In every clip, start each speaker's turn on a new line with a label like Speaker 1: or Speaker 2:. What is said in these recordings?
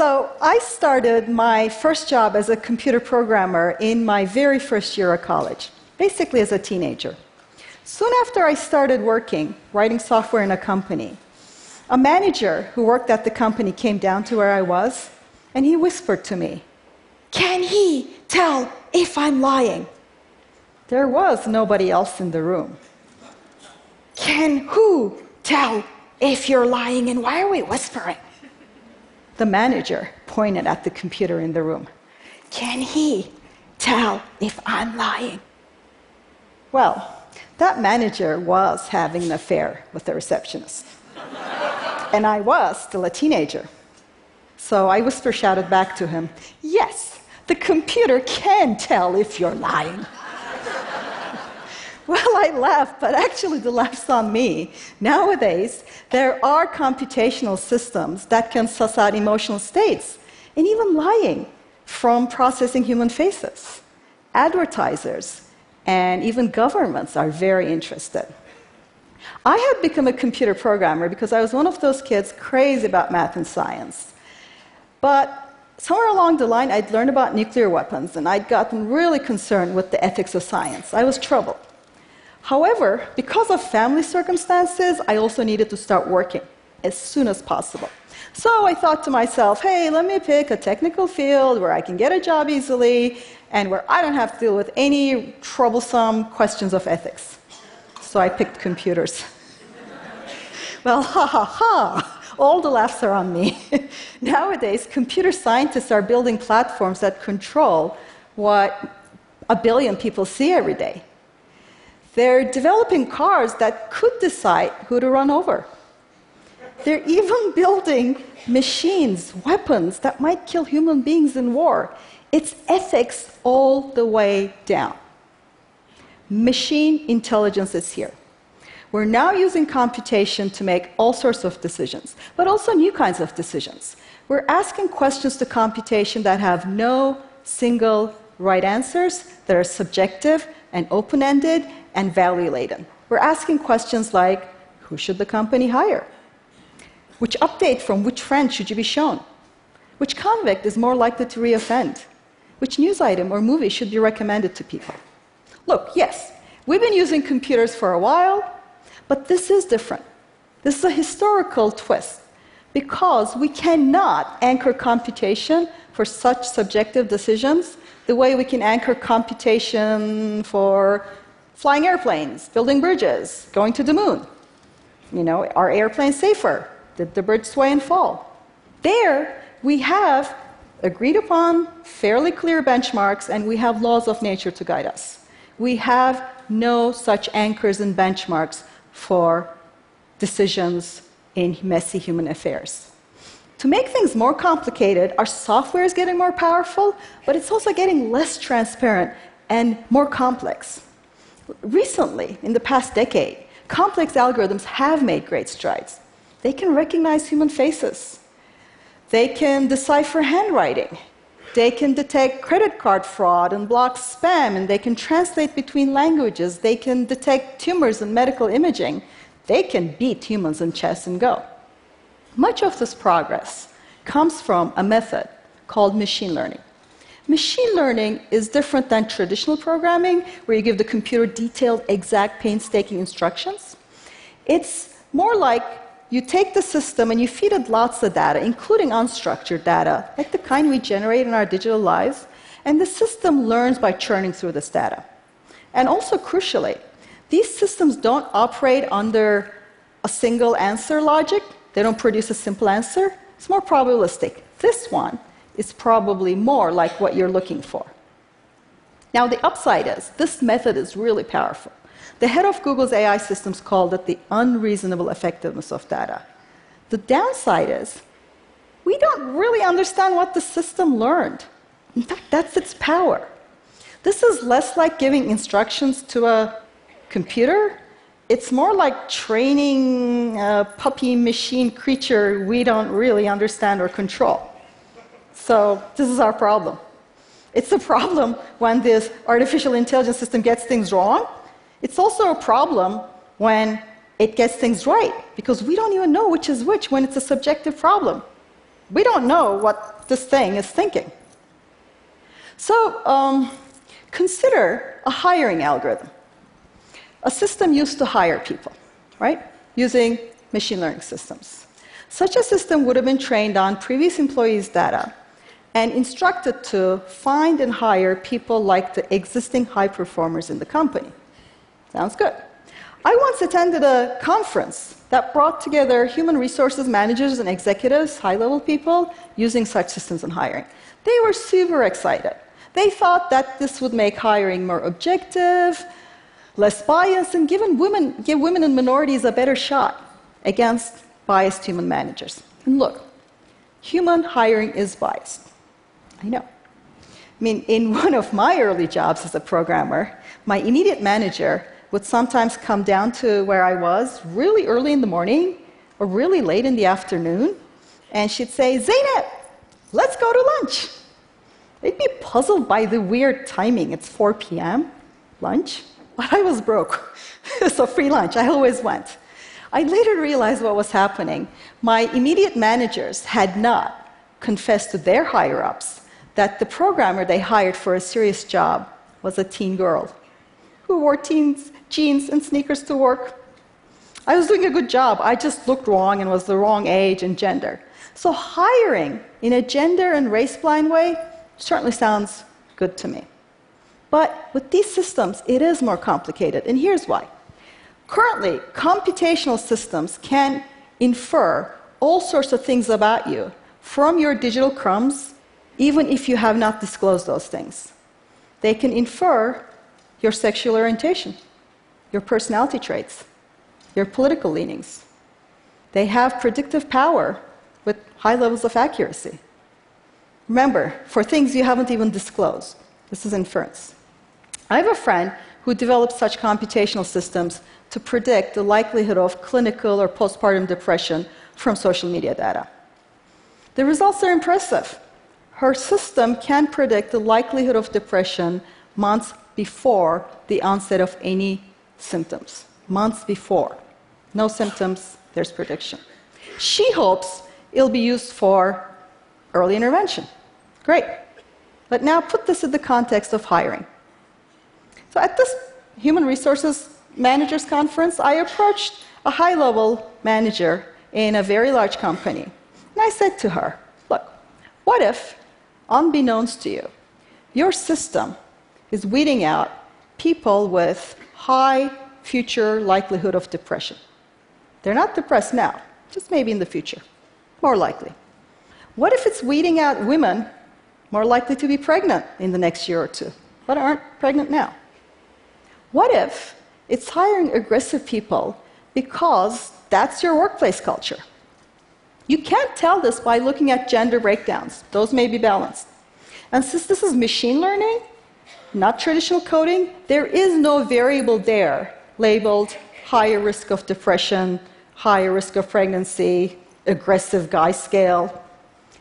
Speaker 1: So I started my first job as a computer programmer in my very first year of college, basically as a teenager. Soon after I started working, writing software in a company, a manager who worked at the company came down to where I was and he whispered to me, Can he tell if I'm lying? There was nobody else in the room. Can who tell if you're lying and why are we whispering? The manager pointed at the computer in the room. Can he tell if I'm lying? Well, that manager was having an affair with the receptionist. and I was still a teenager. So I whisper shouted back to him, Yes, the computer can tell if you're lying. Well, I laughed, but actually the laugh's on me. Nowadays, there are computational systems that can suss out emotional states and even lying from processing human faces. Advertisers and even governments are very interested. I had become a computer programmer because I was one of those kids crazy about math and science. But somewhere along the line, I'd learned about nuclear weapons and I'd gotten really concerned with the ethics of science. I was troubled. However, because of family circumstances, I also needed to start working as soon as possible. So I thought to myself, hey, let me pick a technical field where I can get a job easily and where I don't have to deal with any troublesome questions of ethics. So I picked computers. well, ha ha ha all the laughs are on me. Nowadays, computer scientists are building platforms that control what a billion people see every day. They're developing cars that could decide who to run over. They're even building machines, weapons that might kill human beings in war. It's ethics all the way down. Machine intelligence is here. We're now using computation to make all sorts of decisions, but also new kinds of decisions. We're asking questions to computation that have no single right answers, that are subjective and open ended and value laden. We're asking questions like who should the company hire? Which update from which friend should you be shown? Which convict is more likely to reoffend? Which news item or movie should be recommended to people? Look, yes, we've been using computers for a while, but this is different. This is a historical twist because we cannot anchor computation for such subjective decisions the way we can anchor computation for flying airplanes, building bridges, going to the moon. You know, are airplanes safer? Did the bridge sway and fall? There, we have agreed upon fairly clear benchmarks and we have laws of nature to guide us. We have no such anchors and benchmarks for decisions in messy human affairs. To make things more complicated, our software is getting more powerful, but it's also getting less transparent and more complex. Recently, in the past decade, complex algorithms have made great strides. They can recognize human faces, they can decipher handwriting, they can detect credit card fraud and block spam, and they can translate between languages. They can detect tumors in medical imaging. They can beat humans in chess and Go. Much of this progress comes from a method called machine learning. Machine learning is different than traditional programming, where you give the computer detailed, exact, painstaking instructions. It's more like you take the system and you feed it lots of data, including unstructured data, like the kind we generate in our digital lives, and the system learns by churning through this data. And also, crucially, these systems don't operate under a single answer logic, they don't produce a simple answer. It's more probabilistic. This one is probably more like what you're looking for. Now, the upside is this method is really powerful. The head of Google's AI systems called it the unreasonable effectiveness of data. The downside is we don't really understand what the system learned. In fact, that's its power. This is less like giving instructions to a computer. It's more like training a puppy machine creature we don't really understand or control. So, this is our problem. It's a problem when this artificial intelligence system gets things wrong it's also a problem when it gets things right, because we don't even know which is which when it's a subjective problem. we don't know what this thing is thinking. So um, consider a hiring algorithm, a system used to hire people, right? Using machine learning systems. Such a system would have been trained on previous employees' data and instructed to find and hire people like the existing high performers in the company. Sounds good. I once attended a conference that brought together human resources managers and executives, high level people, using such systems in hiring. They were super excited. They thought that this would make hiring more objective, less bias, and give women, give women and minorities a better shot against biased human managers. And look, human hiring is biased. I know. I mean, in one of my early jobs as a programmer, my immediate manager would sometimes come down to where I was really early in the morning or really late in the afternoon, and she'd say, Zeynep, let's go to lunch. They'd be puzzled by the weird timing. It's 4 p.m., lunch. But I was broke, so free lunch. I always went. I later realized what was happening. My immediate managers had not confessed to their higher ups that the programmer they hired for a serious job was a teen girl who wore teens, jeans and sneakers to work. I was doing a good job. I just looked wrong and was the wrong age and gender. So hiring in a gender and race blind way certainly sounds good to me. But with these systems, it is more complicated, and here's why. Currently, computational systems can infer all sorts of things about you from your digital crumbs, even if you have not disclosed those things. They can infer your sexual orientation, your personality traits, your political leanings. They have predictive power with high levels of accuracy. Remember, for things you haven't even disclosed, this is inference. I have a friend who developed such computational systems to predict the likelihood of clinical or postpartum depression from social media data. The results are impressive. Her system can predict the likelihood of depression months before the onset of any symptoms. Months before. No symptoms, there's prediction. She hopes it'll be used for early intervention. Great. But now put this in the context of hiring. So at this Human Resources Managers Conference, I approached a high level manager in a very large company. And I said to her, Look, what if, unbeknownst to you, your system is weeding out people with high future likelihood of depression? They're not depressed now, just maybe in the future, more likely. What if it's weeding out women more likely to be pregnant in the next year or two, but aren't pregnant now? What if it's hiring aggressive people because that's your workplace culture? You can't tell this by looking at gender breakdowns, those may be balanced. And since this is machine learning, not traditional coding, there is no variable there labeled higher risk of depression, higher risk of pregnancy, aggressive guy scale.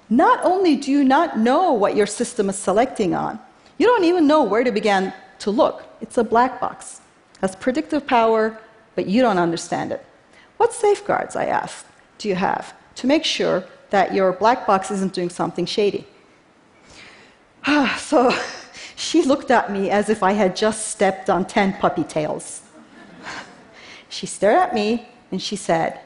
Speaker 1: Not only do you not know what your system is selecting on, you don't even know where to begin to look. It's a black box. Has predictive power, but you don't understand it. What safeguards, I asked, do you have to make sure that your black box isn't doing something shady? so she looked at me as if I had just stepped on 10 puppy tails. she stared at me and she said,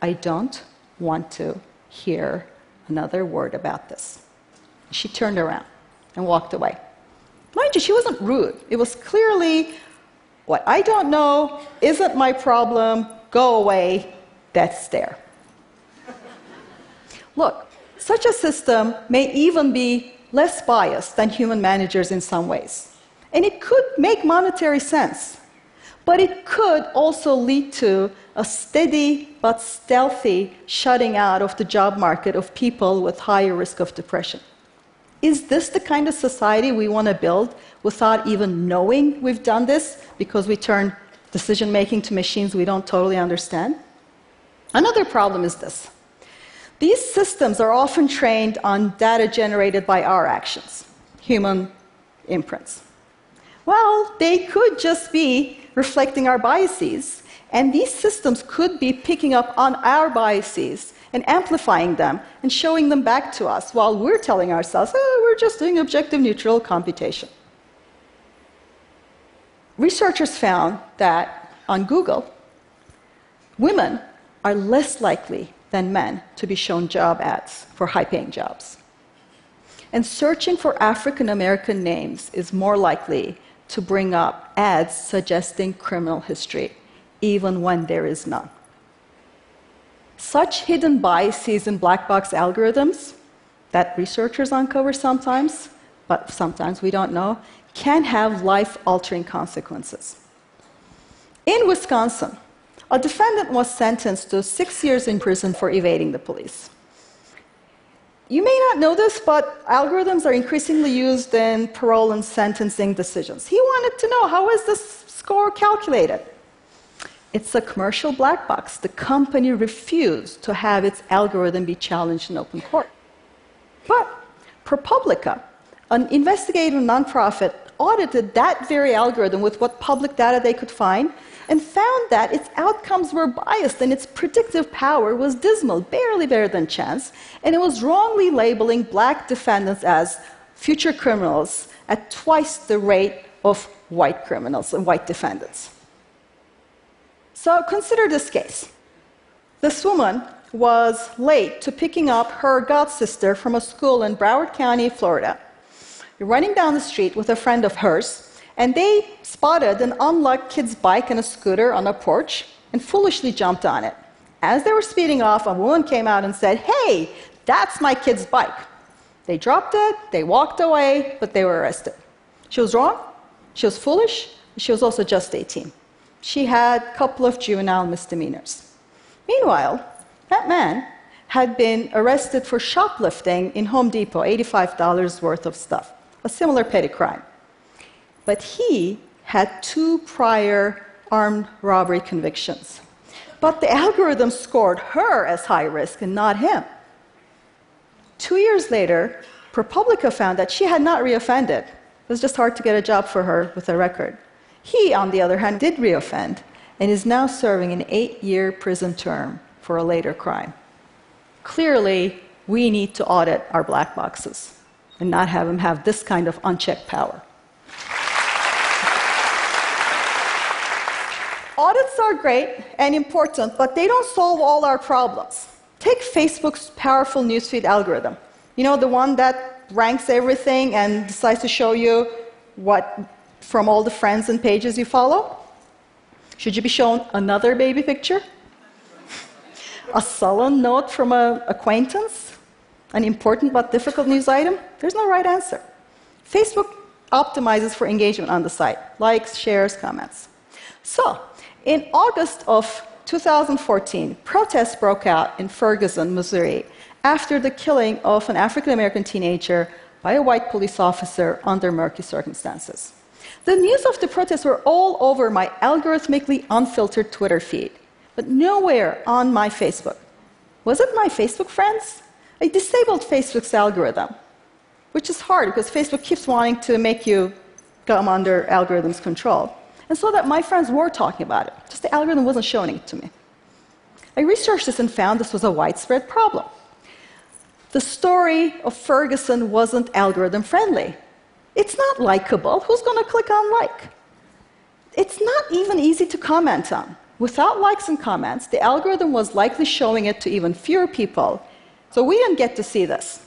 Speaker 1: I don't want to hear another word about this. She turned around and walked away. Mind you, she wasn't rude. It was clearly what I don't know isn't my problem, go away, death stare. Look, such a system may even be less biased than human managers in some ways. And it could make monetary sense. But it could also lead to a steady but stealthy shutting out of the job market of people with higher risk of depression. Is this the kind of society we want to build without even knowing we've done this because we turn decision making to machines we don't totally understand? Another problem is this these systems are often trained on data generated by our actions, human imprints. Well, they could just be reflecting our biases. And these systems could be picking up on our biases and amplifying them and showing them back to us while we're telling ourselves, oh, we're just doing objective neutral computation. Researchers found that on Google, women are less likely than men to be shown job ads for high paying jobs. And searching for African American names is more likely to bring up ads suggesting criminal history, even when there is none. Such hidden biases in black box algorithms that researchers uncover sometimes, but sometimes we don't know, can have life altering consequences. In Wisconsin, a defendant was sentenced to six years in prison for evading the police. You may not know this, but algorithms are increasingly used in parole and sentencing decisions. He wanted to know how is this score calculated? It's a commercial black box. The company refused to have its algorithm be challenged in open court. But ProPublica, an investigative nonprofit, audited that very algorithm with what public data they could find and found that its outcomes were biased and its predictive power was dismal, barely better than chance, and it was wrongly labeling black defendants as future criminals at twice the rate of white criminals and white defendants. So consider this case. This woman was late to picking up her god sister from a school in Broward County, Florida. Running down the street with a friend of hers, and they spotted an unlocked kid's bike and a scooter on a porch and foolishly jumped on it. As they were speeding off, a woman came out and said, Hey, that's my kid's bike. They dropped it, they walked away, but they were arrested. She was wrong, she was foolish, she was also just 18. She had a couple of juvenile misdemeanors. Meanwhile, that man had been arrested for shoplifting in Home Depot, $85 worth of stuff, a similar petty crime. But he had two prior armed robbery convictions. But the algorithm scored her as high risk and not him. Two years later, ProPublica found that she had not reoffended. It was just hard to get a job for her with a record. He, on the other hand, did reoffend and is now serving an eight year prison term for a later crime. Clearly, we need to audit our black boxes and not have them have this kind of unchecked power. Audits are great and important, but they don't solve all our problems. Take Facebook's powerful newsfeed algorithm. You know, the one that ranks everything and decides to show you what from all the friends and pages you follow? Should you be shown another baby picture? a sullen note from an acquaintance? An important but difficult news item? There's no right answer. Facebook optimizes for engagement on the site likes, shares, comments. So, in August of 2014, protests broke out in Ferguson, Missouri, after the killing of an African American teenager by a white police officer under murky circumstances. The news of the protests were all over my algorithmically unfiltered Twitter feed, but nowhere on my Facebook. Was it my Facebook friends? I disabled Facebook's algorithm, which is hard because Facebook keeps wanting to make you come under algorithm's control and so that my friends were talking about it, just the algorithm wasn't showing it to me. I researched this and found this was a widespread problem. The story of Ferguson wasn't algorithm friendly. It's not likable. Who's going to click on like? It's not even easy to comment on. Without likes and comments, the algorithm was likely showing it to even fewer people, so we didn't get to see this.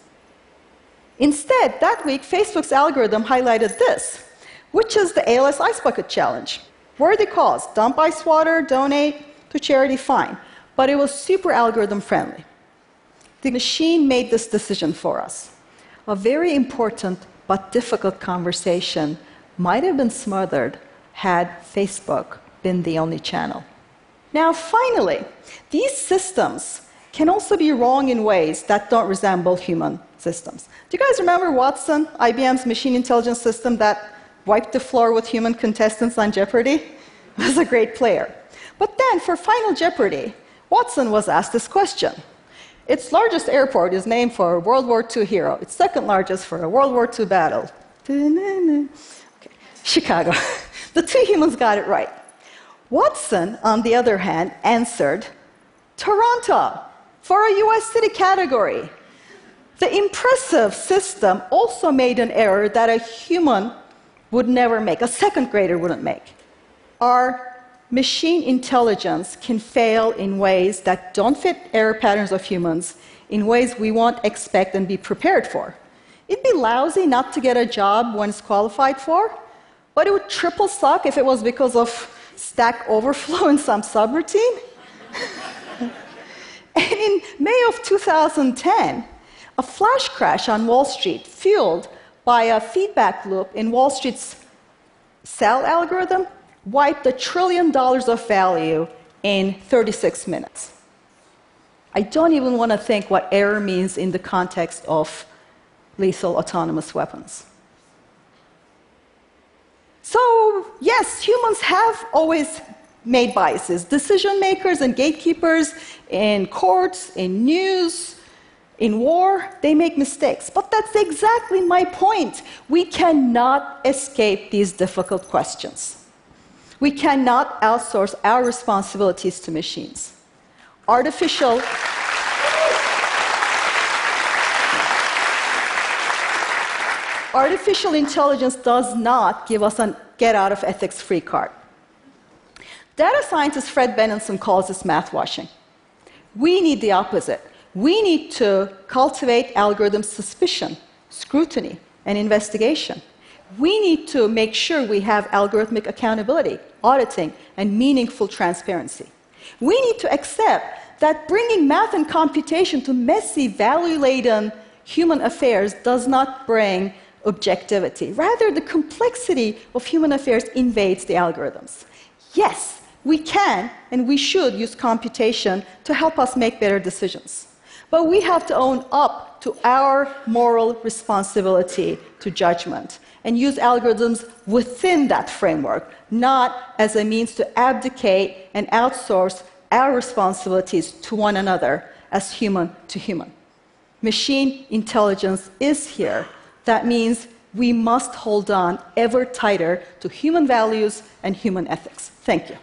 Speaker 1: Instead, that week, Facebook's algorithm highlighted this which is the ALS Ice Bucket Challenge. Worthy cause, dump ice water, donate to charity, fine. But it was super algorithm friendly. The machine made this decision for us. A very important but difficult conversation might have been smothered had Facebook been the only channel. Now, finally, these systems can also be wrong in ways that don't resemble human systems. Do you guys remember Watson, IBM's machine intelligence system that wiped the floor with human contestants on Jeopardy, was a great player. But then, for Final Jeopardy, Watson was asked this question. Its largest airport is named for a World War II hero. Its second largest for a World War II battle. Okay. Chicago. the two humans got it right. Watson, on the other hand, answered Toronto For a US city category, the impressive system also made an error that a human would never make, a second grader wouldn't make. Our machine intelligence can fail in ways that don't fit error patterns of humans, in ways we won't expect and be prepared for. It'd be lousy not to get a job one is qualified for, but it would triple suck if it was because of Stack Overflow in some subroutine. and in May of 2010, a flash crash on Wall Street, fueled by a feedback loop in Wall Street's sell algorithm, wiped a trillion dollars of value in 36 minutes. I don't even want to think what error means in the context of lethal autonomous weapons. So, yes, humans have always made biases. Decision makers and gatekeepers in courts, in news, in war, they make mistakes. But that's exactly my point. We cannot escape these difficult questions. We cannot outsource our responsibilities to machines. Artificial. Artificial intelligence does not give us a get out of ethics free card. Data scientist Fred Benenson calls this math washing. We need the opposite. We need to cultivate algorithm suspicion, scrutiny, and investigation. We need to make sure we have algorithmic accountability, auditing, and meaningful transparency. We need to accept that bringing math and computation to messy, value laden human affairs does not bring objectivity. Rather, the complexity of human affairs invades the algorithms. Yes, we can and we should use computation to help us make better decisions. But we have to own up to our moral responsibility to judgment and use algorithms within that framework, not as a means to abdicate and outsource our responsibilities to one another as human to human. Machine intelligence is here. That means we must hold on ever tighter to human values and human ethics. Thank you.